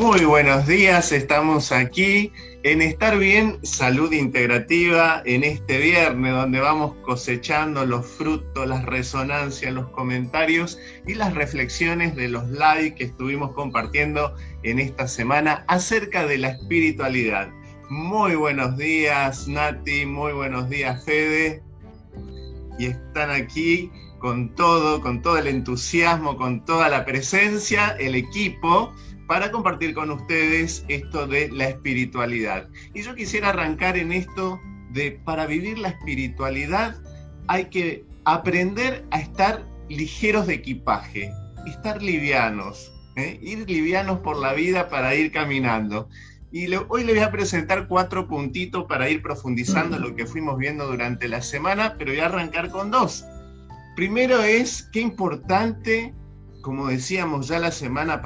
Muy buenos días, estamos aquí en Estar Bien, Salud Integrativa, en este viernes donde vamos cosechando los frutos, las resonancias, los comentarios y las reflexiones de los live que estuvimos compartiendo en esta semana acerca de la espiritualidad. Muy buenos días, Nati, muy buenos días, Fede. Y están aquí con todo, con todo el entusiasmo, con toda la presencia, el equipo para compartir con ustedes esto de la espiritualidad. Y yo quisiera arrancar en esto de para vivir la espiritualidad hay que aprender a estar ligeros de equipaje, estar livianos, ¿eh? ir livianos por la vida para ir caminando. Y hoy le voy a presentar cuatro puntitos para ir profundizando lo que fuimos viendo durante la semana, pero voy a arrancar con dos. Primero es qué importante, como decíamos ya la semana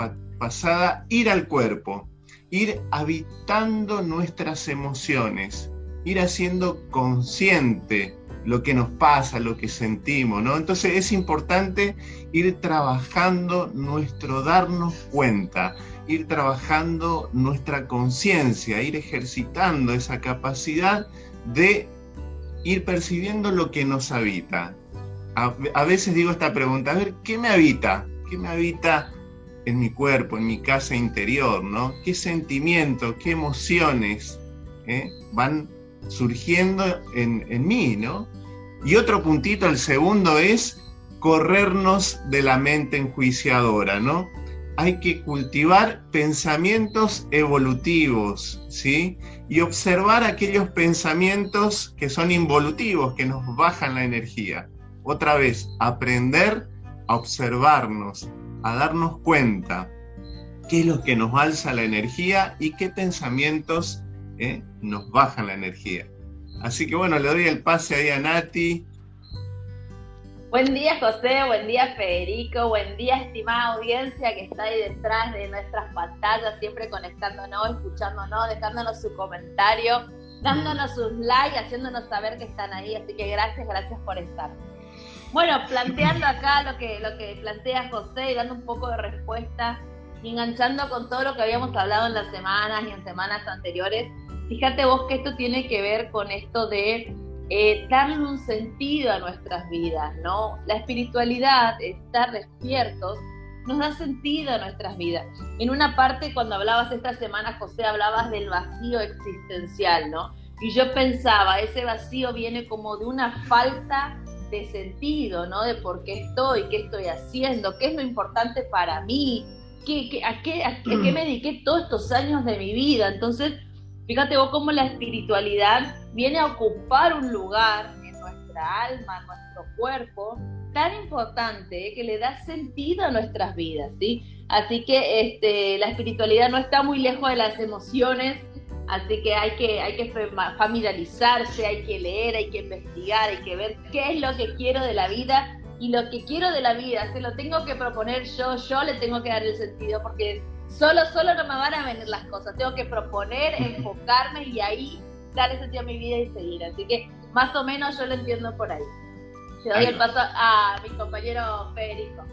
pasada, ir al cuerpo, ir habitando nuestras emociones, ir haciendo consciente lo que nos pasa, lo que sentimos, ¿no? Entonces es importante ir trabajando nuestro darnos cuenta, ir trabajando nuestra conciencia, ir ejercitando esa capacidad de ir percibiendo lo que nos habita. A, a veces digo esta pregunta, a ver, ¿qué me habita? ¿Qué me habita en mi cuerpo, en mi casa interior, ¿no? ¿Qué sentimientos, qué emociones eh, van surgiendo en, en mí, ¿no? Y otro puntito, el segundo, es corrernos de la mente enjuiciadora, ¿no? Hay que cultivar pensamientos evolutivos, ¿sí? Y observar aquellos pensamientos que son involutivos, que nos bajan la energía. Otra vez, aprender a observarnos, a darnos cuenta qué es lo que nos alza la energía y qué pensamientos eh, nos bajan la energía. Así que bueno, le doy el pase ahí a Nati. Buen día José, buen día Federico, buen día estimada audiencia que está ahí detrás de nuestras pantallas, siempre conectándonos, escuchándonos, dejándonos su comentario, dándonos sus likes, haciéndonos saber que están ahí. Así que gracias, gracias por estar. Bueno, planteando acá lo que, lo que plantea José y dando un poco de respuesta, enganchando con todo lo que habíamos hablado en las semanas y en semanas anteriores, fíjate vos que esto tiene que ver con esto de eh, darle un sentido a nuestras vidas, ¿no? La espiritualidad, estar despiertos, nos da sentido a nuestras vidas. En una parte, cuando hablabas esta semana, José, hablabas del vacío existencial, ¿no? Y yo pensaba, ese vacío viene como de una falta de sentido, ¿no? De por qué estoy, qué estoy haciendo, qué es lo importante para mí, qué, a, qué, a, qué me dediqué todos estos años de mi vida. Entonces, fíjate vos cómo la espiritualidad viene a ocupar un lugar en nuestra alma, en nuestro cuerpo, tan importante que le da sentido a nuestras vidas, ¿sí? Así que este, la espiritualidad no está muy lejos de las emociones, Así que hay que, hay que familiarizarse, hay que leer, hay que investigar, hay que ver qué es lo que quiero de la vida y lo que quiero de la vida, se lo tengo que proponer yo, yo le tengo que dar el sentido, porque solo, solo no me van a venir las cosas, tengo que proponer, enfocarme y ahí darle sentido a mi vida y seguir. Así que más o menos yo lo entiendo por ahí. Te doy el paso a mi compañero Federico.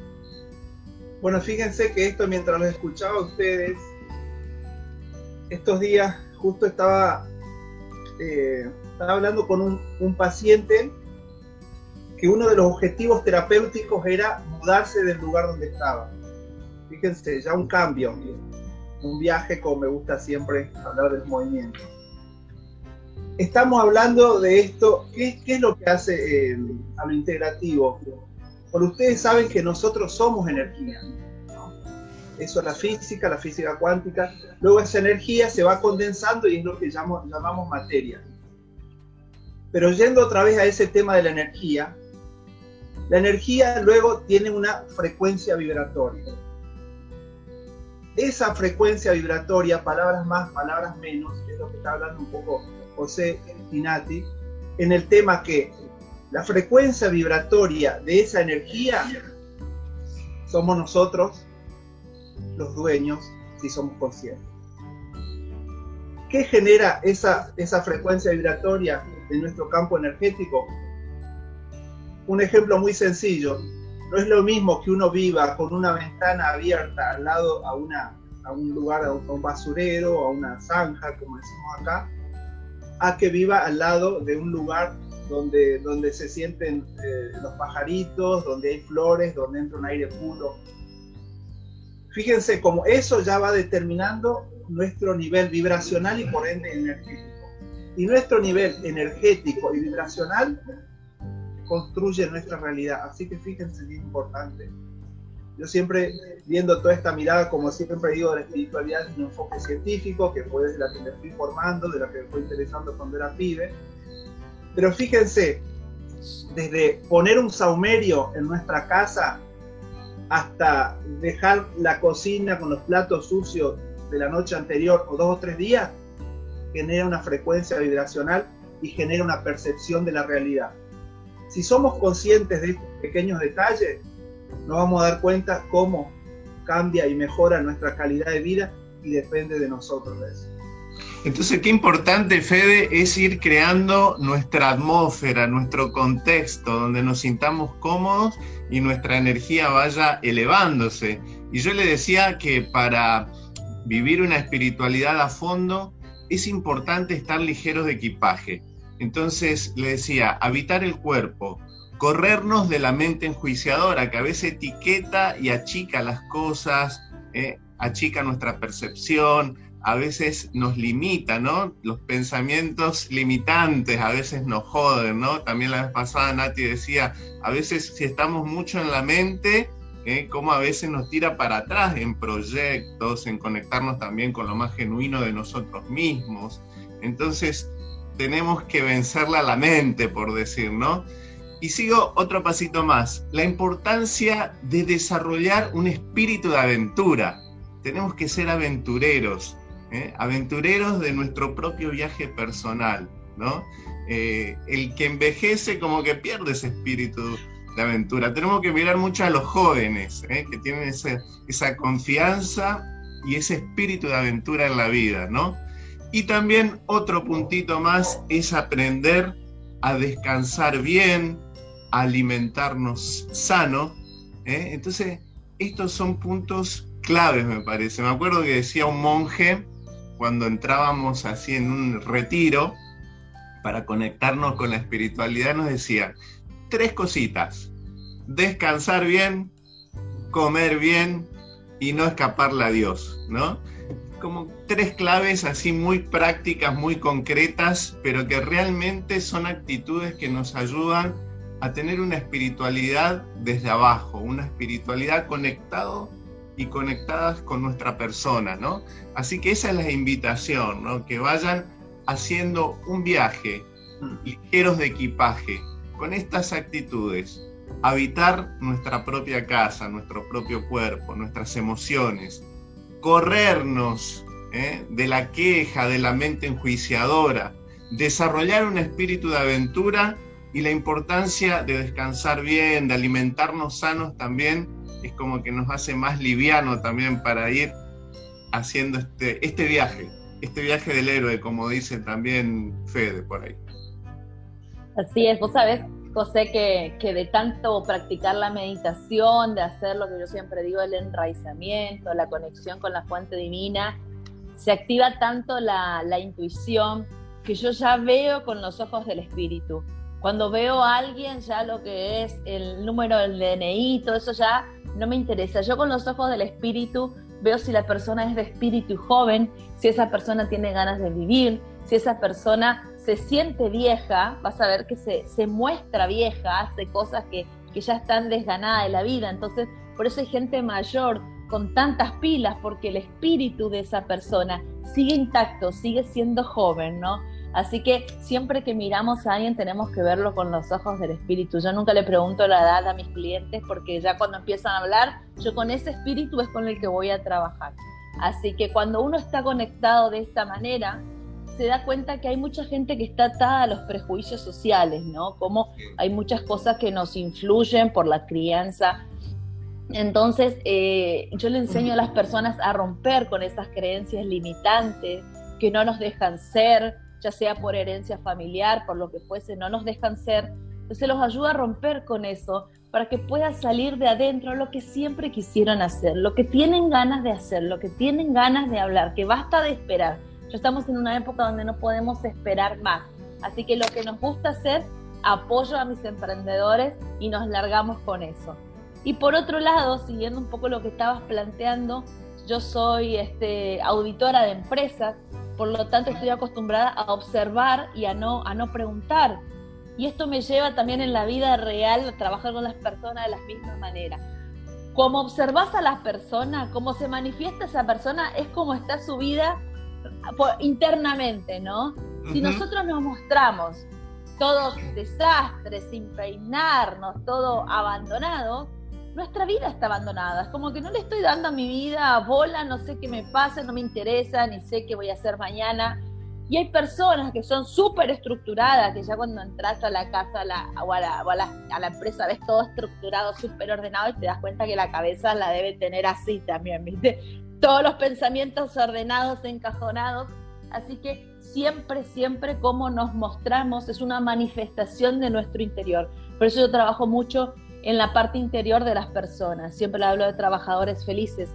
Bueno, fíjense que esto mientras lo escuchaba a ustedes, estos días justo estaba, eh, estaba hablando con un, paciente que uno de los objetivos terapéuticos era mudarse del lugar donde estaba. Fíjense, ya un cambio, un viaje como me gusta siempre hablar del movimiento. Estamos hablando de esto, ¿qué, es lo que hace eh, a lo integrativo? Porque ustedes saben que nosotros somos energía eso es la física, la física cuántica. Luego esa energía se va condensando y es lo que llamamos, llamamos materia. Pero yendo otra vez a ese tema de la energía, la energía luego tiene una frecuencia vibratoria. Esa frecuencia vibratoria, palabras más, palabras menos, es lo que está hablando un poco José Pinati, en el tema que la frecuencia vibratoria de esa energía somos nosotros los dueños si somos conscientes. ¿Qué genera esa, esa frecuencia vibratoria en nuestro campo energético? Un ejemplo muy sencillo. No es lo mismo que uno viva con una ventana abierta al lado a una, a un lugar, a un basurero, a una zanja, como decimos acá, a que viva al lado de un lugar donde, donde se sienten eh, los pajaritos, donde hay flores, donde entra un aire puro. Fíjense cómo eso ya va determinando nuestro nivel vibracional y por ende energético. Y nuestro nivel energético y vibracional construye nuestra realidad. Así que fíjense, es importante. Yo siempre viendo toda esta mirada, como siempre digo, de la espiritualidad en un enfoque científico, que fue desde la que me fui formando, de la que me fue interesando cuando era pibe. Pero fíjense, desde poner un saumerio en nuestra casa hasta dejar la cocina con los platos sucios de la noche anterior o dos o tres días, genera una frecuencia vibracional y genera una percepción de la realidad. Si somos conscientes de estos pequeños detalles, nos vamos a dar cuenta cómo cambia y mejora nuestra calidad de vida y depende de nosotros. Entonces, qué importante, Fede, es ir creando nuestra atmósfera, nuestro contexto, donde nos sintamos cómodos y nuestra energía vaya elevándose. Y yo le decía que para vivir una espiritualidad a fondo es importante estar ligeros de equipaje. Entonces le decía, habitar el cuerpo, corrernos de la mente enjuiciadora que a veces etiqueta y achica las cosas, eh, achica nuestra percepción, a veces nos limita, ¿no? Los pensamientos limitantes a veces nos joden, ¿no? También la vez pasada Nati decía, a veces si estamos mucho en la mente, ¿eh? como a veces nos tira para atrás en proyectos, en conectarnos también con lo más genuino de nosotros mismos. Entonces, tenemos que vencerla a la mente, por decir, ¿no? Y sigo otro pasito más, la importancia de desarrollar un espíritu de aventura. Tenemos que ser aventureros, ¿eh? aventureros de nuestro propio viaje personal, ¿no? Eh, el que envejece como que pierde ese espíritu de aventura. Tenemos que mirar mucho a los jóvenes, ¿eh? que tienen esa confianza y ese espíritu de aventura en la vida, ¿no? Y también otro puntito más es aprender a descansar bien, alimentarnos sano. Entonces, estos son puntos claves, me parece. Me acuerdo que decía un monje cuando entrábamos así en un retiro para conectarnos con la espiritualidad, nos decía tres cositas. Descansar bien, comer bien y no escaparle a Dios, ¿no? Como tres claves así muy prácticas, muy concretas, pero que realmente son actitudes que nos ayudan a tener una espiritualidad desde abajo, una espiritualidad conectado y conectadas con nuestra persona, ¿no? Así que esa es la invitación, ¿no? Que vayan haciendo un viaje ligeros de equipaje con estas actitudes, habitar nuestra propia casa, nuestro propio cuerpo, nuestras emociones, corrernos ¿eh? de la queja, de la mente enjuiciadora, desarrollar un espíritu de aventura y la importancia de descansar bien, de alimentarnos sanos también, es como que nos hace más liviano también para ir haciendo este, este viaje, este viaje del héroe, como dice también Fede por ahí. Así es, vos sabés, José, que, que de tanto practicar la meditación, de hacer lo que yo siempre digo, el enraizamiento, la conexión con la fuente divina, se activa tanto la, la intuición que yo ya veo con los ojos del espíritu cuando veo a alguien, ya lo que es el número del DNI, todo eso ya no me interesa. Yo con los ojos del espíritu veo si la persona es de espíritu joven, si esa persona tiene ganas de vivir, si esa persona se siente vieja, vas a ver que se, se muestra vieja, hace cosas que, que ya están desganadas de la vida. Entonces, por eso hay gente mayor con tantas pilas, porque el espíritu de esa persona sigue intacto, sigue siendo joven, ¿no? Así que siempre que miramos a alguien tenemos que verlo con los ojos del espíritu. Yo nunca le pregunto la edad a mis clientes porque ya cuando empiezan a hablar, yo con ese espíritu es con el que voy a trabajar. Así que cuando uno está conectado de esta manera, se da cuenta que hay mucha gente que está atada a los prejuicios sociales, ¿no? Como hay muchas cosas que nos influyen por la crianza. Entonces, eh, yo le enseño a las personas a romper con esas creencias limitantes que no nos dejan ser, ya sea por herencia familiar, por lo que fuese, no nos dejan ser. Entonces los ayuda a romper con eso, para que pueda salir de adentro lo que siempre quisieron hacer, lo que tienen ganas de hacer, lo que tienen ganas de hablar, que basta de esperar. Ya estamos en una época donde no podemos esperar más. Así que lo que nos gusta hacer, apoyo a mis emprendedores y nos largamos con eso. Y por otro lado, siguiendo un poco lo que estabas planteando, yo soy este, auditora de empresas, por lo tanto estoy acostumbrada a observar y a no, a no preguntar. Y esto me lleva también en la vida real a trabajar con las personas de la misma manera. Como observas a las personas, cómo se manifiesta esa persona, es como está su vida internamente, ¿no? Si nosotros nos mostramos todos desastres, sin peinarnos, todo abandonado, nuestra vida está abandonada. Es como que no le estoy dando a mi vida bola, no sé qué me pasa, no me interesa, ni sé qué voy a hacer mañana. Y hay personas que son súper estructuradas, que ya cuando entras a la casa la, o, a la, empresa ves todo estructurado, súper ordenado y te das cuenta que la cabeza la debe tener así también, ¿viste? Todos los pensamientos ordenados, encajonados. Así que siempre, siempre como nos mostramos es una manifestación de nuestro interior. Por eso yo trabajo mucho en la parte interior de las personas. Siempre hablo de trabajadores felices.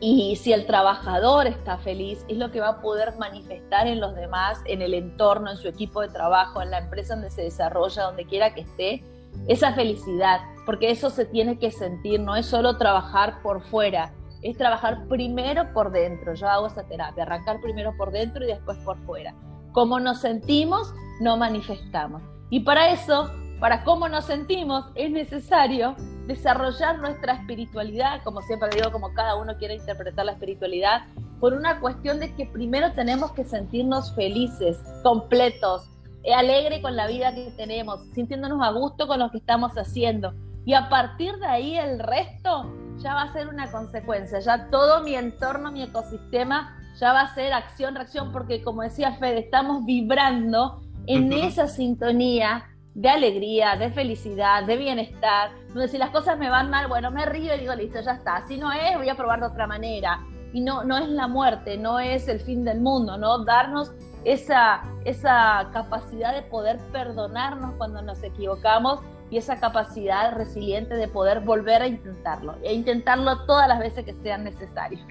Y si el trabajador está feliz, es lo que va a poder manifestar en los demás, en el entorno, en su equipo de trabajo, en la empresa donde se desarrolla, donde quiera que esté, esa felicidad, porque eso se tiene que sentir, no es solo trabajar por fuera, es trabajar primero por dentro. Yo hago esa terapia, arrancar primero por dentro y después por fuera. Como nos sentimos, no manifestamos. Y para eso para cómo nos sentimos, es necesario desarrollar nuestra espiritualidad, como siempre digo, como cada uno quiere interpretar la espiritualidad, por una cuestión de que primero tenemos que sentirnos felices, completos, alegre con la vida que tenemos, sintiéndonos a gusto con lo que estamos haciendo. Y a partir de ahí el resto ya va a ser una consecuencia, ya todo mi entorno, mi ecosistema, ya va a ser acción, reacción, porque como decía Fede, estamos vibrando en esa sintonía de alegría, de felicidad, de bienestar, donde si las cosas me van mal, bueno, me río y digo, listo, ya está. Si no es, voy a probar de otra manera. Y no, no es la muerte, no es el fin del mundo, ¿no? Darnos esa, esa capacidad de poder perdonarnos cuando nos equivocamos y esa capacidad resiliente de poder volver a intentarlo, e intentarlo todas las veces que sean necesarias.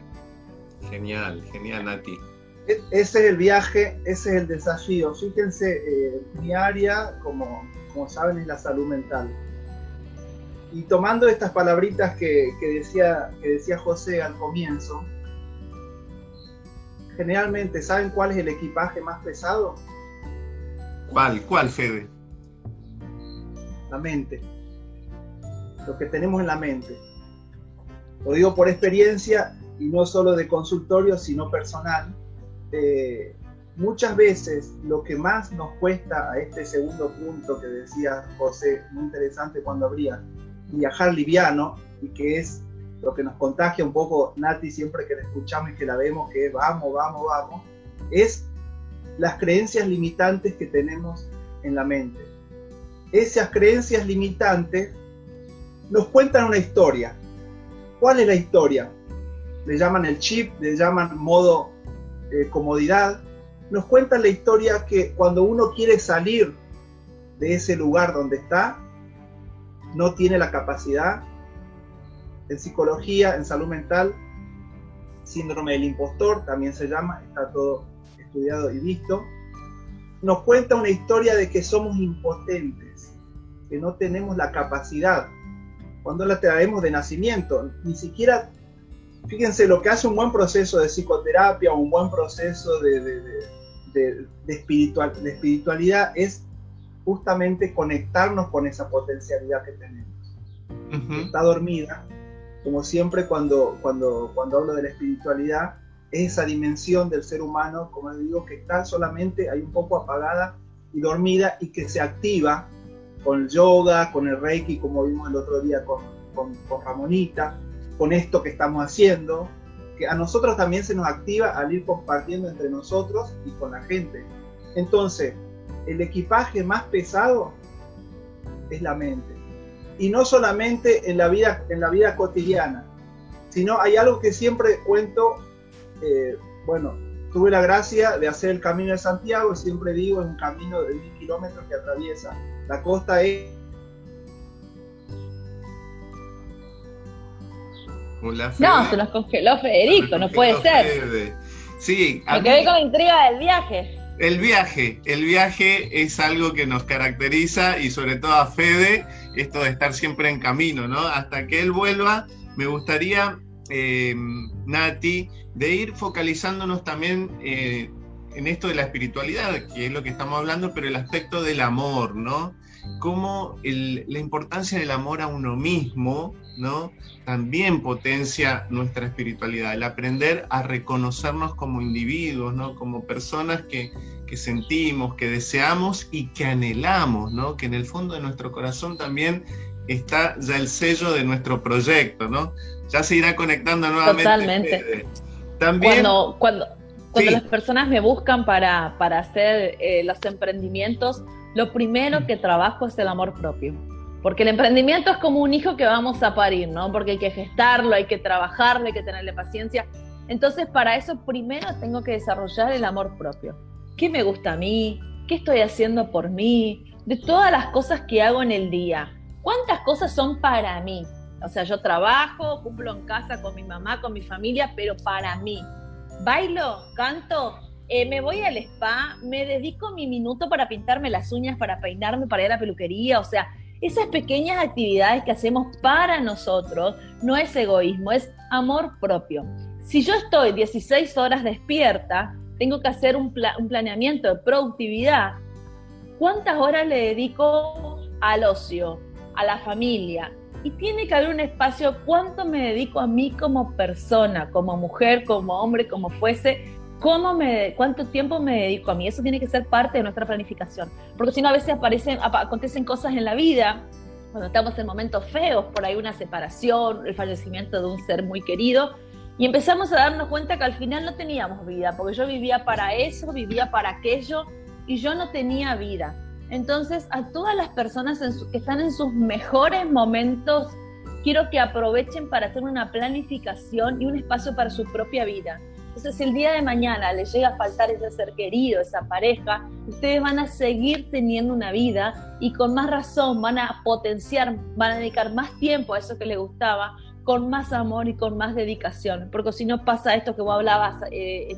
Genial, genial, Nati. E-, ese es el viaje, ese es el desafío. Fíjense, eh, mi área, como, como saben, es la salud mental. Y tomando estas palabritas que, decía, que decía José al comienzo, generalmente, ¿saben cuál es el equipaje más pesado? ¿Cuál? ¿Cuál, Fede? La mente. Lo que tenemos en la mente. Lo digo por experiencia y no solo de consultorio, sino personal eh, muchas veces lo que más nos cuesta a este segundo punto que decía José, muy interesante cuando habría viajar liviano y que es lo que nos contagia un poco Nati siempre que la escuchamos y que la vemos, que vamos, vamos, vamos, es las creencias limitantes que tenemos en la mente. Esas creencias limitantes nos cuentan una historia. ¿Cuál es la historia? Le llaman el chip, le llaman modo eh, comodidad, nos cuentan la historia que cuando uno quiere salir de ese lugar donde está, no tiene la capacidad. En psicología, en salud mental, síndrome del impostor también se llama, está todo estudiado y visto. Nos cuenta una historia de que somos impotentes, que no tenemos la capacidad. Cuando la traemos de nacimiento, ni siquiera fíjense, lo que hace un buen proceso de psicoterapia o un buen proceso de, espiritual, de espiritualidad es justamente conectarnos con esa potencialidad que tenemos. Está dormida, como siempre cuando, cuando, cuando hablo de la espiritualidad, es esa dimensión del ser humano, como les digo, que está solamente ahí un poco apagada y dormida y que se activa con el yoga, con el reiki, como vimos el otro día con, con, con Ramonita, con esto que estamos haciendo, que a nosotros también se nos activa al ir compartiendo entre nosotros y con la gente. Entonces, el equipaje más pesado es la mente. Y no solamente en la vida, en la vida cotidiana, sino hay algo que siempre cuento, eh, bueno, tuve la gracia de hacer el Camino de Santiago, siempre digo, es un camino de mil kilómetros que atraviesa la costa No, se nos congeló Federico, no puede ser. Sí, me quedé con intriga del viaje. El viaje, el viaje es algo que nos caracteriza y sobre todo a Fede, esto de estar siempre en camino, ¿no? Hasta que él vuelva, me gustaría, eh, Nati, de ir focalizándonos también eh, en esto de la espiritualidad, que es lo que estamos hablando, pero el aspecto del amor, ¿no? Cómo la importancia del amor a uno mismo, ¿no? También potencia nuestra espiritualidad, el aprender a reconocernos como individuos, ¿no? Como personas que, que sentimos, que deseamos y que anhelamos, ¿no? Que en el fondo de nuestro corazón también está ya el sello de nuestro proyecto, ¿no? Ya se irá conectando nuevamente. Totalmente. También, cuando, cuando, cuando las personas me buscan para, para hacer eh, los emprendimientos, lo primero que trabajo es el amor propio. Porque el emprendimiento es como un hijo que vamos a parir, ¿no? Porque hay que gestarlo, hay que trabajarlo, hay que tenerle paciencia. Entonces, para eso primero tengo que desarrollar el amor propio. ¿Qué me gusta a mí? ¿Qué estoy haciendo por mí? De todas las cosas que hago en el día. ¿Cuántas cosas son para mí? O sea, yo trabajo, cumplo en casa con mi mamá, con mi familia, pero para mí. Bailo, canto, eh, me voy al spa, me dedico mi minuto para pintarme las uñas, para peinarme, para ir a la peluquería. O sea, esas pequeñas actividades que hacemos para nosotros no es egoísmo, es amor propio. Si yo estoy 16 horas despierta, tengo que hacer un, un planeamiento de productividad. ¿Cuántas horas le dedico al ocio, a la familia? Y tiene que haber un espacio, ¿cuánto me dedico a mí como persona, como mujer, como hombre, como fuese? ¿Cómo me, ¿Cuánto tiempo me dedico a mí? Eso tiene que ser parte de nuestra planificación. Porque si no, a veces aparecen, acontecen cosas en la vida, cuando estamos en momentos feos, por ahí una separación, el fallecimiento de un ser muy querido, y empezamos a darnos cuenta que al final no teníamos vida, porque yo vivía para eso, vivía para aquello, y yo no tenía vida. Entonces, a todas las personas que están en sus mejores momentos, quiero que aprovechen para hacer una planificación y un espacio para su propia vida. Entonces, si el día de mañana les llega a faltar ese ser querido, esa pareja, ustedes van a seguir teniendo una vida y con más razón van a potenciar, van a dedicar más tiempo a eso que les gustaba, con más amor y con más dedicación. Porque si no pasa esto que vos hablabas eh,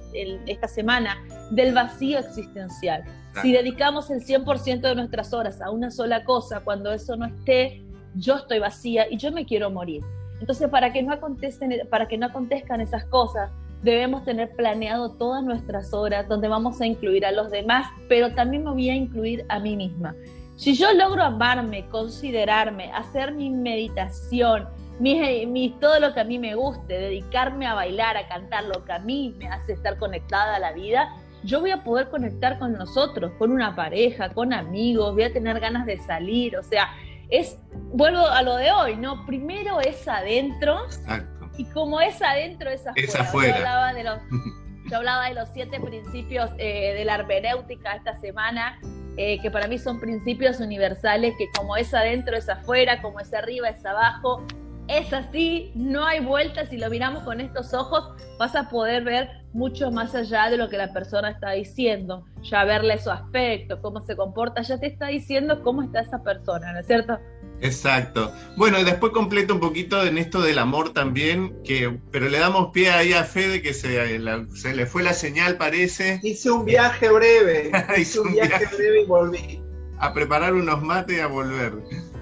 esta semana, del vacío existencial. Si dedicamos el 100% de nuestras horas a una sola cosa, cuando eso no esté, yo estoy vacía y yo me quiero morir. Entonces, para que no acontezcan, para que no acontezcan esas cosas, debemos tener planeado todas nuestras horas donde vamos a incluir a los demás, pero también me voy a incluir a mí misma. Si yo logro amarme, considerarme, hacer mi meditación, mi, mi, todo lo que a mí me guste, dedicarme a bailar, a cantar, lo que a mí me hace estar conectada a la vida, yo voy a poder conectar con nosotros, con una pareja, con amigos, voy a tener ganas de salir, o sea, es, vuelvo a lo de hoy, ¿no? Primero es adentro Exacto. Y como es adentro es afuera. Yo, hablaba de los, yo hablaba de los siete principios eh, de la hermenéutica esta semana, eh, que para mí son principios universales, que como es adentro es afuera, como es arriba es abajo, es así, no hay vuelta, si lo miramos con estos ojos vas a poder ver mucho más allá de lo que la persona está diciendo, ya verle su aspecto, cómo se comporta, ya te está diciendo cómo está esa persona, ¿no es cierto? Exacto. Bueno, y después completo un poquito en esto del amor también, que, pero le damos pie ahí a Fede que se, se le fue la señal, parece. Hice un viaje breve, hice un, viaje breve y volví. A preparar unos mates y a volver.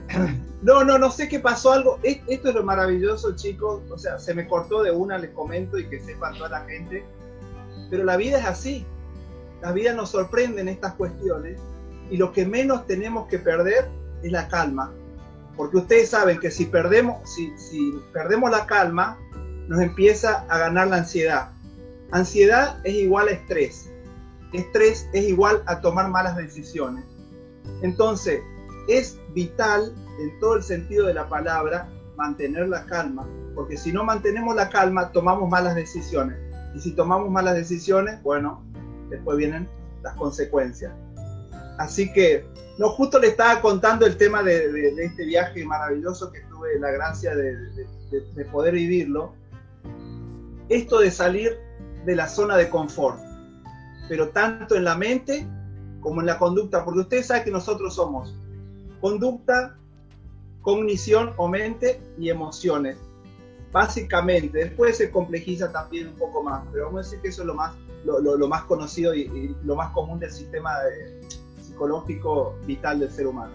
No, no, no sé qué pasó algo. Esto es lo maravilloso, chicos. O sea, se me cortó de una, les comento y que sepan toda la gente. Pero la vida es así. La vida nos sorprende en estas cuestiones. Y lo que menos tenemos que perder es la calma. Porque ustedes saben que si perdemos, si, perdemos la calma, nos empieza a ganar la ansiedad. Ansiedad es igual a estrés. Estrés es igual a tomar malas decisiones. Entonces, es vital en todo el sentido de la palabra mantener la calma, porque si no mantenemos la calma tomamos malas decisiones y si tomamos malas decisiones, bueno, después vienen las consecuencias. Así que, no, justo le estaba contando el tema de, este viaje maravilloso que tuve la gracia de, de poder vivirlo. Esto de salir de la zona de confort, pero tanto en la mente como en la conducta, porque ustedes saben que nosotros somos conducta, cognición o mente y emociones. básicamente, después se complejiza también un poco más, pero vamos a decir que eso es lo más, lo, más conocido y, lo más común del sistema psicológico vital del ser humano.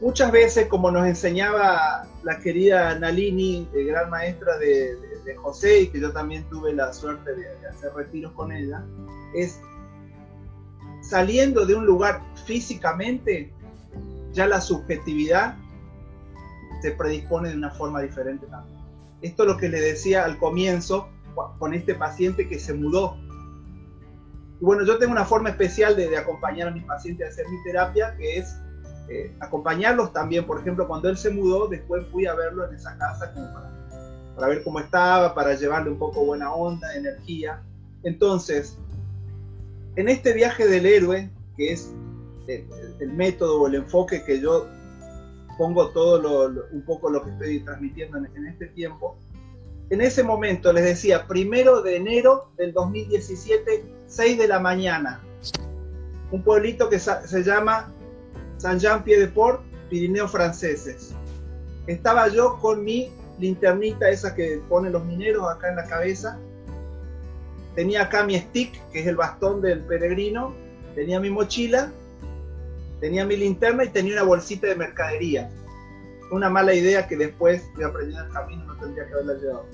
Muchas veces, como nos enseñaba la querida Nalini, gran maestra de, José, y que yo también tuve la suerte de, hacer retiros con ella, es saliendo de un lugar físicamente, ya la subjetividad se predispone de una forma diferente también. Esto es lo que le decía al comienzo con este paciente que se mudó. Y bueno, yo tengo una forma especial de, acompañar a mis pacientes a hacer mi terapia, que es eh, acompañarlos también. Por ejemplo, cuando él se mudó, después fui a verlo en esa casa como para, ver cómo estaba, para llevarle un poco buena onda, energía. Entonces, en este viaje del héroe, que es el, el método o el enfoque que yo pongo todo lo, un poco lo que estoy transmitiendo en, este tiempo. En ese momento les decía, primero de enero del 2017, 6 de la mañana, un pueblito que se llama Saint-Jean-Pied-de-Port, Pirineos franceses. Estaba yo con mi linternita, esa que ponen los mineros acá en la cabeza. Tenía acá mi stick, que es el bastón del peregrino. Tenía mi mochila Tenía mi linterna y tenía una bolsita de mercadería. Una mala idea que después de aprender el camino no tendría que haberla llevado.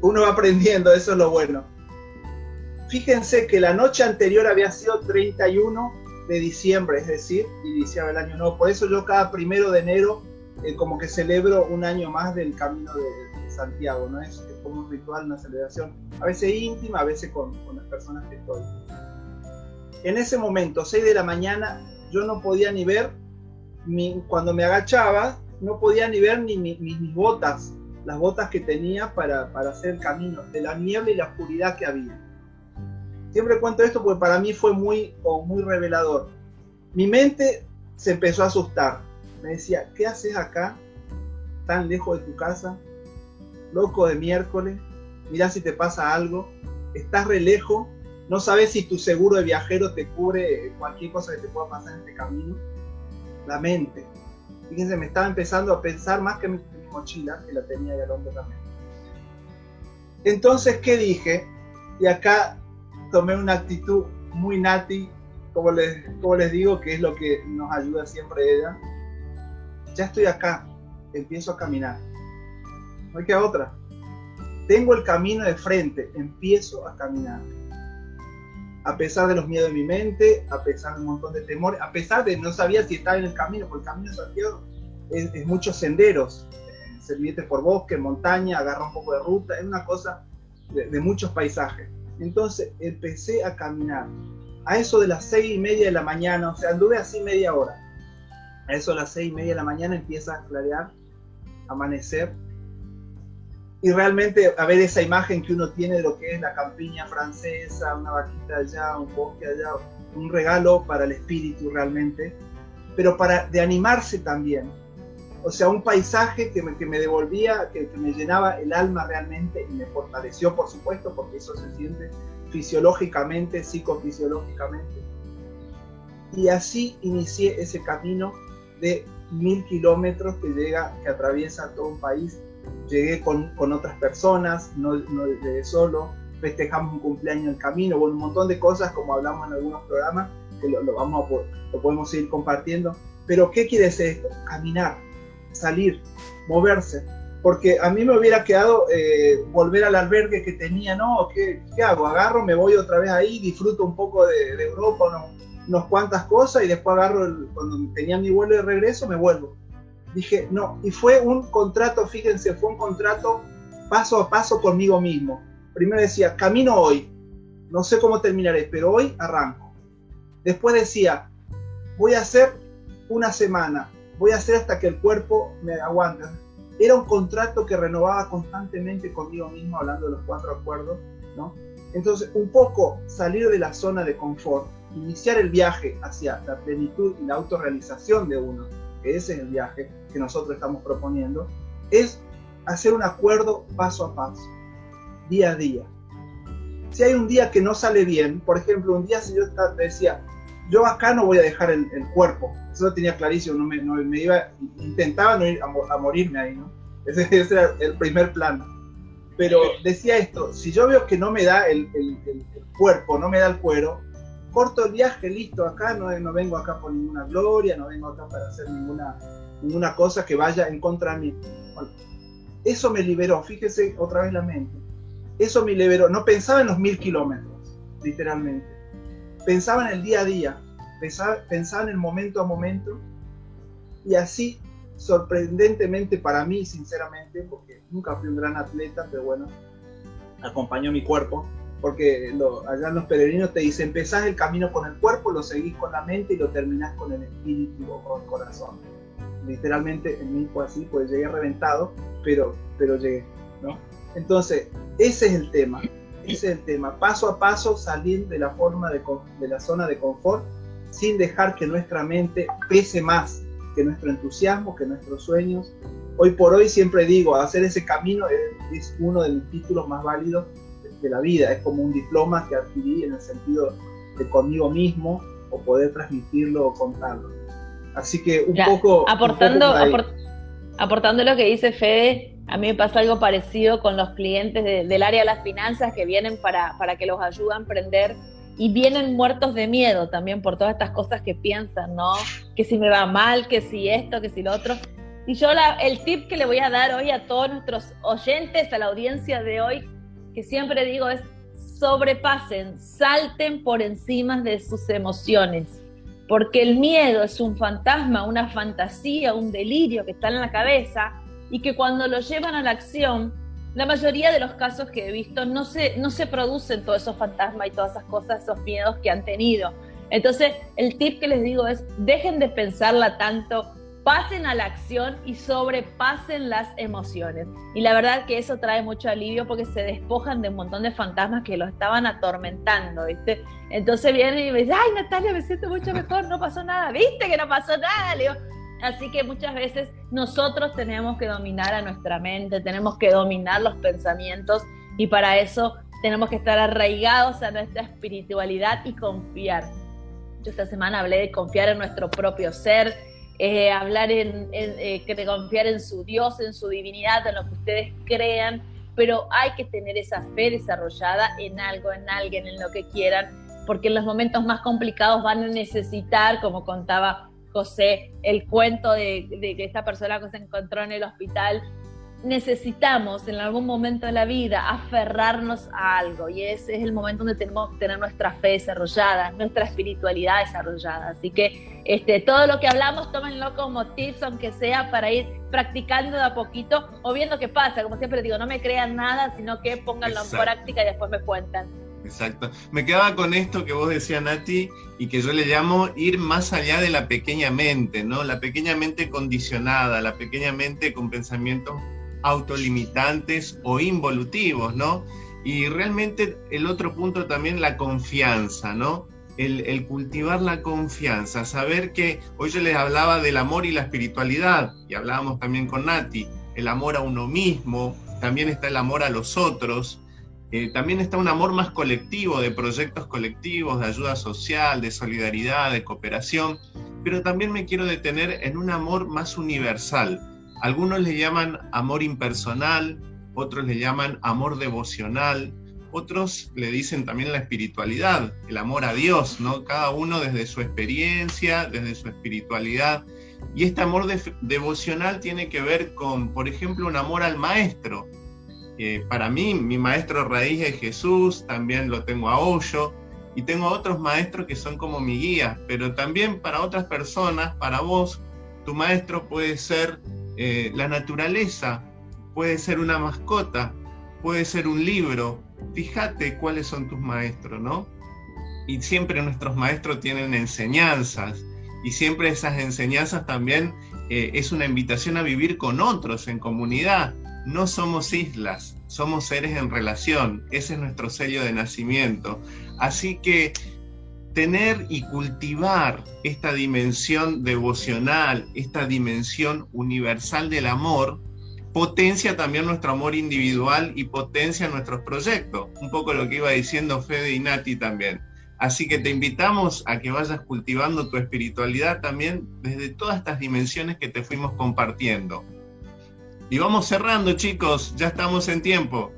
Uno va aprendiendo, eso es lo bueno. Fíjense que la noche anterior había sido 31 de diciembre, es decir, iniciaba el año nuevo. Por eso yo cada primero de enero eh, como que celebro un año más del camino de, Santiago, ¿no? Es, como un ritual, una celebración, a veces íntima, a veces con, con las personas que estoy. En ese momento, 6 de la mañana, yo no podía ni ver, cuando me agachaba, no podía ni ver ni, mis botas, las botas que tenía para, hacer el camino, de la niebla y la oscuridad que había. Siempre cuento esto porque para mí fue muy, muy revelador. Mi mente se empezó a asustar. Me decía, ¿qué haces acá, tan lejos de tu casa? Loco de miércoles, mira si te pasa algo, estás re lejos, no sabes si tu seguro de viajero te cubre cualquier cosa que te pueda pasar en este camino. La mente. Fíjense, me estaba empezando a pensar más que mi, mochila, que la tenía ahí al hombro también. Entonces, ¿qué dije? Y acá tomé una actitud muy nati, como les, como les digo, que es lo que nos ayuda siempre ella. Ya estoy acá, empiezo a caminar. No hay que otra. Tengo el camino de frente, empiezo a caminar a pesar de los miedos de mi mente, a pesar de un montón de temores, a pesar de no sabía si estaba en el camino, porque el camino de Santiago es, muchos senderos, se mete por bosque, montaña, agarra un poco de ruta, es una cosa de, muchos paisajes. Entonces empecé a caminar. A eso de las seis y media de la mañana, o sea, anduve así media hora. A eso de las seis y media de la mañana empieza a clarear, amanecer, y realmente a ver esa imagen que uno tiene de lo que es la campiña francesa, una vaquita allá, un bosque allá, un regalo para el espíritu realmente, pero para de animarse también. O sea, un paisaje que me, que me devolvía, que, que, me llenaba el alma realmente y me fortaleció, por supuesto, porque eso se siente fisiológicamente, psicofisiológicamente. Y así inicié ese camino de mil kilómetros que llega, que atraviesa todo un país llegué con, con otras personas, no, no, llegué solo, festejamos un cumpleaños en camino, bueno, un montón de cosas como hablamos en algunos programas, que lo, lo vamos a, lo podemos seguir compartiendo. Pero ¿qué quiere decir esto? Caminar, salir, moverse. Porque a mí me hubiera quedado eh, volver al albergue que tenía, ¿no? ¿Qué, ¿Qué, hago? Agarro, me voy otra vez ahí, disfruto un poco de, Europa, ¿no? unas cuantas cosas y después agarro, cuando tenía mi vuelo de regreso, me vuelvo dije, no, y fue un contrato, fíjense, fue un contrato paso a paso conmigo mismo. Primero decía, camino hoy, no sé cómo terminaré, pero hoy arranco. Después decía, voy a hacer una semana, voy a hacer hasta que el cuerpo me aguante. Era un contrato que renovaba constantemente conmigo mismo, hablando de los cuatro acuerdos, ¿no? Entonces, un poco salir de la zona de confort, iniciar el viaje hacia la plenitud y la autorrealización de uno, que ese es el viaje que nosotros estamos proponiendo, es hacer un acuerdo paso a paso, día a día. Si hay un día que no sale bien, por ejemplo, un día si yo decía, yo acá no voy a dejar el, cuerpo, eso lo tenía clarísimo, no me, iba, intentaba no ir a, morirme ahí, ¿no? Ese, era el primer plano. Pero decía esto, si yo veo que no me da el, cuerpo, no me da el cuero, corto el viaje, listo, acá no, no, vengo acá por ninguna gloria, no vengo acá para hacer ninguna, ninguna cosa que vaya en contra de mí. eso me liberó, fíjese otra vez la mente. Eso me liberó, no pensaba en los mil kilómetros, literalmente. Pensaba en el día a día, pensaba, pensaba en el momento a momento y así sorprendentemente para mí, sinceramente, porque nunca fui un gran atleta, pero bueno, acompañó mi cuerpo, porque allá en los peregrinos te dicen, empezás el camino con el cuerpo, lo seguís con la mente y lo terminás con el espíritu o con el corazón. Literalmente en mí fue así, pues llegué reventado, pero, pero llegué, ¿no? Entonces, ese es el tema, ese es el tema, paso a paso salir de la forma de, de la zona de confort sin dejar que nuestra mente pese más que nuestro entusiasmo, que nuestros sueños. Hoy por hoy siempre digo, hacer ese camino es, uno de mis títulos más válidos de la vida, es como un diploma que adquirí en el sentido de conmigo mismo o poder transmitirlo o contarlo. Así que un poco... Aportando, aportando lo que dice Fede, a mí me pasa algo parecido con los clientes del área de las finanzas que vienen para, para que los ayude a emprender y vienen muertos de miedo también por todas estas cosas que piensan, ¿no? Que si me va mal, que si esto, que si lo otro. Y yo la, el tip que le voy a dar hoy a todos nuestros oyentes, a la audiencia de hoy, que siempre digo es sobrepasen, salten por encima de sus emociones, porque el miedo es un fantasma, una fantasía, un delirio que está en la cabeza y que cuando lo llevan a la acción la mayoría de los casos que he visto no se, no se producen todos esos fantasmas y todas esas cosas, esos miedos que han tenido. Entonces, el tip que les digo es, dejen de pensarla tanto, pasen a la acción y sobrepasen las emociones. Y la verdad que eso trae mucho alivio porque se despojan de un montón de fantasmas que los estaban atormentando, ¿viste? Entonces vienen y me dicen, ay Natalia, me siento mucho mejor, no pasó nada, ¿viste que no pasó nada? Así que muchas veces nosotros tenemos que dominar a nuestra mente, tenemos que dominar los pensamientos y para eso tenemos que estar arraigados a nuestra espiritualidad y confiar. Yo esta semana hablé de confiar en nuestro propio ser, eh, hablar en, eh, de confiar en su Dios, en su divinidad, en lo que ustedes crean, pero hay que tener esa fe desarrollada en algo, en alguien, en lo que quieran, porque en los momentos más complicados van a necesitar, como contaba José, el cuento de, que esta persona que se encontró en el hospital, necesitamos en algún momento de la vida aferrarnos a algo y ese es el momento donde tenemos que tener nuestra fe desarrollada, nuestra espiritualidad desarrollada. Así que este, todo lo que hablamos, tómenlo como tips, aunque sea para ir practicando de a poquito o viendo qué pasa. Como siempre digo, no me crean nada, sino que pónganlo en práctica y después me cuentan. Exacto. Me quedaba con esto que vos decías, Nati, y que yo le llamo ir más allá de la pequeña mente, ¿no? La pequeña mente condicionada, la pequeña mente con pensamientos autolimitantes o involutivos, ¿no? Y realmente el otro punto también, la confianza, ¿no? El, cultivar la confianza, saber que hoy yo les hablaba del amor y la espiritualidad, y hablábamos también con Nati, el amor a uno mismo, también está el amor a los otros, eh, también está un amor más colectivo, de proyectos colectivos, de ayuda social, de solidaridad, de cooperación, pero también me quiero detener en un amor más universal. Algunos le llaman amor impersonal, otros le llaman amor devocional, otros le dicen también la espiritualidad, el amor a Dios, ¿no? Cada uno desde su experiencia, desde su espiritualidad. Y este amor devocional tiene que ver con, por ejemplo, un amor al maestro, para mí, mi maestro raíz es Jesús, también lo tengo a Hoyo, y tengo otros maestros que son como mi guía, pero también para otras personas, para vos, tu maestro puede ser eh, la naturaleza, puede ser una mascota, puede ser un libro. Fíjate cuáles son tus maestros, ¿no? Y siempre nuestros maestros tienen enseñanzas, y siempre esas enseñanzas también eh, es una invitación a vivir con otros en comunidad no somos islas, somos seres en relación, ese es nuestro sello de nacimiento. Así que tener y cultivar esta dimensión devocional, esta dimensión universal del amor, potencia también nuestro amor individual y potencia nuestros proyectos. Un poco lo que iba diciendo Fede y Nati también. Así que te invitamos a que vayas cultivando tu espiritualidad también desde todas estas dimensiones que te fuimos compartiendo. Y vamos cerrando, chicos, ya estamos en tiempo.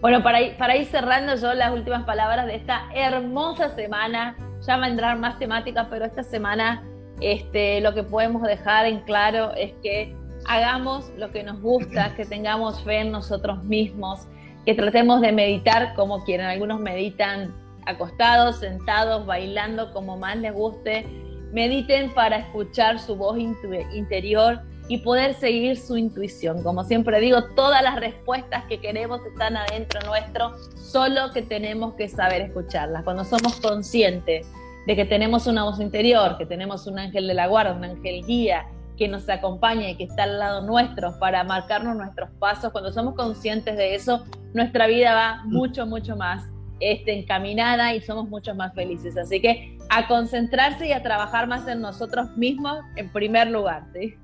Bueno, para ir, para ir cerrando yo las últimas palabras de esta hermosa semana, ya vendrán más temáticas, pero esta semana este, lo que podemos dejar en claro es que hagamos lo que nos gusta, que tengamos fe en nosotros mismos, que tratemos de meditar como quieren. Algunos meditan acostados, sentados, bailando, como más les guste. Mediten para escuchar su voz interior y poder seguir su intuición. Como siempre digo, todas las respuestas que queremos están adentro nuestro, solo que tenemos que saber escucharlas. Cuando somos conscientes de que tenemos una voz interior, que tenemos un ángel de la guarda, un ángel guía que nos acompaña y que está al lado nuestro para marcarnos nuestros pasos, cuando somos conscientes de eso, nuestra vida va mucho, mucho más este, encaminada y somos mucho más felices. Así que a concentrarse y a trabajar más en nosotros mismos en primer lugar. ¿sí?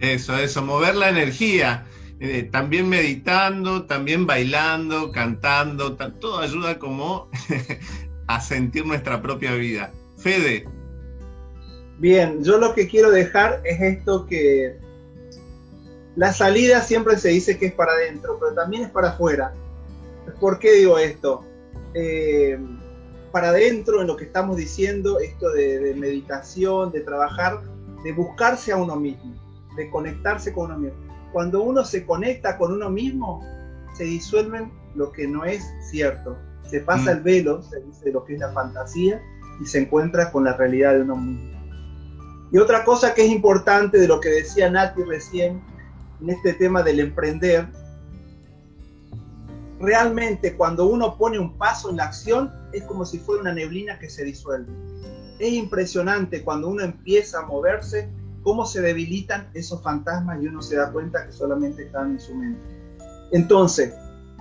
Eso, eso, mover la energía. Eh, también meditando, también bailando, cantando, todo ayuda como a sentir nuestra propia vida. Fede. Bien, yo lo que quiero dejar es esto que la salida siempre se dice que es para adentro, pero también es para afuera. ¿Por qué digo esto? Eh, para adentro, en lo que estamos diciendo, esto de meditación, de trabajar, de buscarse a uno mismo de conectarse con uno mismo. Cuando uno se conecta con uno mismo, se disuelven lo que no es cierto. Se pasa mm. el velo, se dice lo que es la fantasía, y se encuentra con la realidad de uno mismo. Y otra cosa que es importante de lo que decía Nati recién, en este tema del emprender, realmente cuando uno pone un paso en la acción es como si fuera una neblina que se disuelve. Es impresionante cuando uno empieza a moverse cómo se debilitan esos fantasmas y uno se da cuenta que solamente están en su mente. Entonces,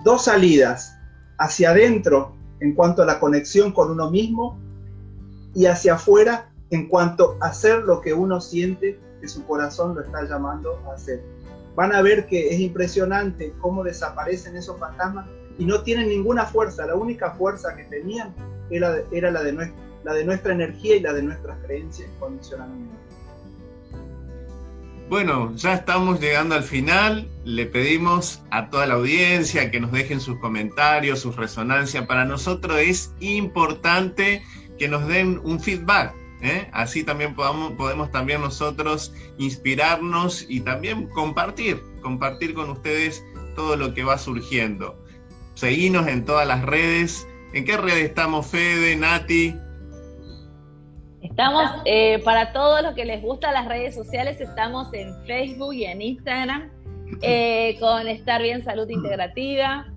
dos salidas, hacia adentro en cuanto a la conexión con uno mismo y hacia afuera en cuanto a hacer lo que uno siente que su corazón lo está llamando a hacer. Van a ver que es impresionante cómo desaparecen esos fantasmas y no tienen ninguna fuerza. La única fuerza que tenían era, la, de nuestra, la de nuestra energía y la de nuestras creencias y condicionamientos. Bueno, ya estamos llegando al final. Le pedimos a toda la audiencia que nos dejen sus comentarios, sus resonancias. Para nosotros es importante que nos den un feedback. ¿eh? Así también podamos, podemos también nosotros inspirarnos y también compartir, compartir con ustedes todo lo que va surgiendo. Seguinos en todas las redes. ¿En qué redes estamos, Fede, Nati? Estamos, eh, para todos los que les gustan las redes sociales, estamos en Facebook y en Instagram eh, con Estar Bien Salud Integrativa.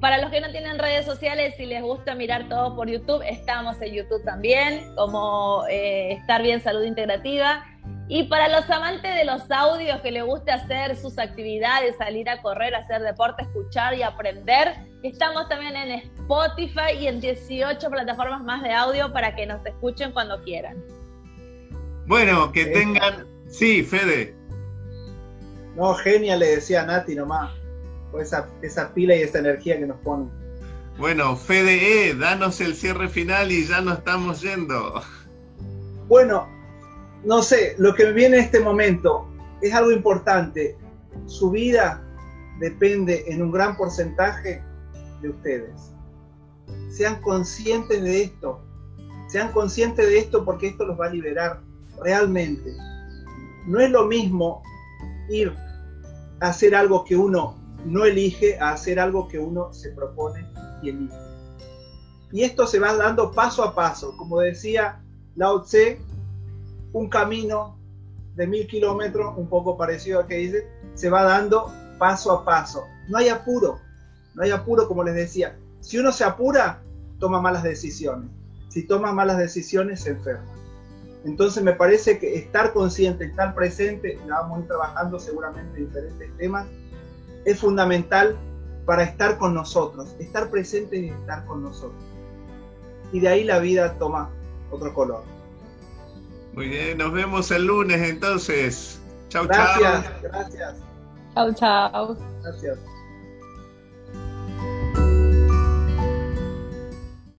Para los que no tienen redes sociales, si les gusta mirar todo por YouTube, estamos en YouTube también, como eh, Estar Bien Salud Integrativa. Y para los amantes de los audios que les gusta hacer sus actividades, salir a correr, hacer deporte, escuchar y aprender, estamos también en Spotify y en 18 plataformas más de audio para que nos escuchen cuando quieran. Bueno, que tengan... Sí, Fede. No, genial, le decía a Nati nomás. esa, esa pila y esa energía que nos pone. Bueno, Fede, eh, danos el cierre final y ya nos estamos yendo. Bueno, no sé, lo que me viene en este momento es algo importante. Su vida depende en un gran porcentaje de ustedes. Sean conscientes de esto. Sean conscientes de esto porque esto los va a liberar realmente. No es lo mismo ir a hacer algo que uno no elige a hacer algo que uno se propone y elige. Y esto se va dando paso a paso. Como decía Lao Tse, un camino de mil kilómetros, un poco parecido a que dice, se va dando paso a paso. No hay apuro, no hay apuro como les decía. Si uno se apura, toma malas decisiones. Si toma malas decisiones, se enferma. Entonces me parece que estar consciente, estar presente, la vamos a ir trabajando seguramente en diferentes temas, es fundamental para estar con nosotros. Estar presente y estar con nosotros. Y de ahí la vida toma otro color. Muy bien, nos vemos el lunes entonces. Chau, chao. Gracias, gracias. Chau, chao. Gracias.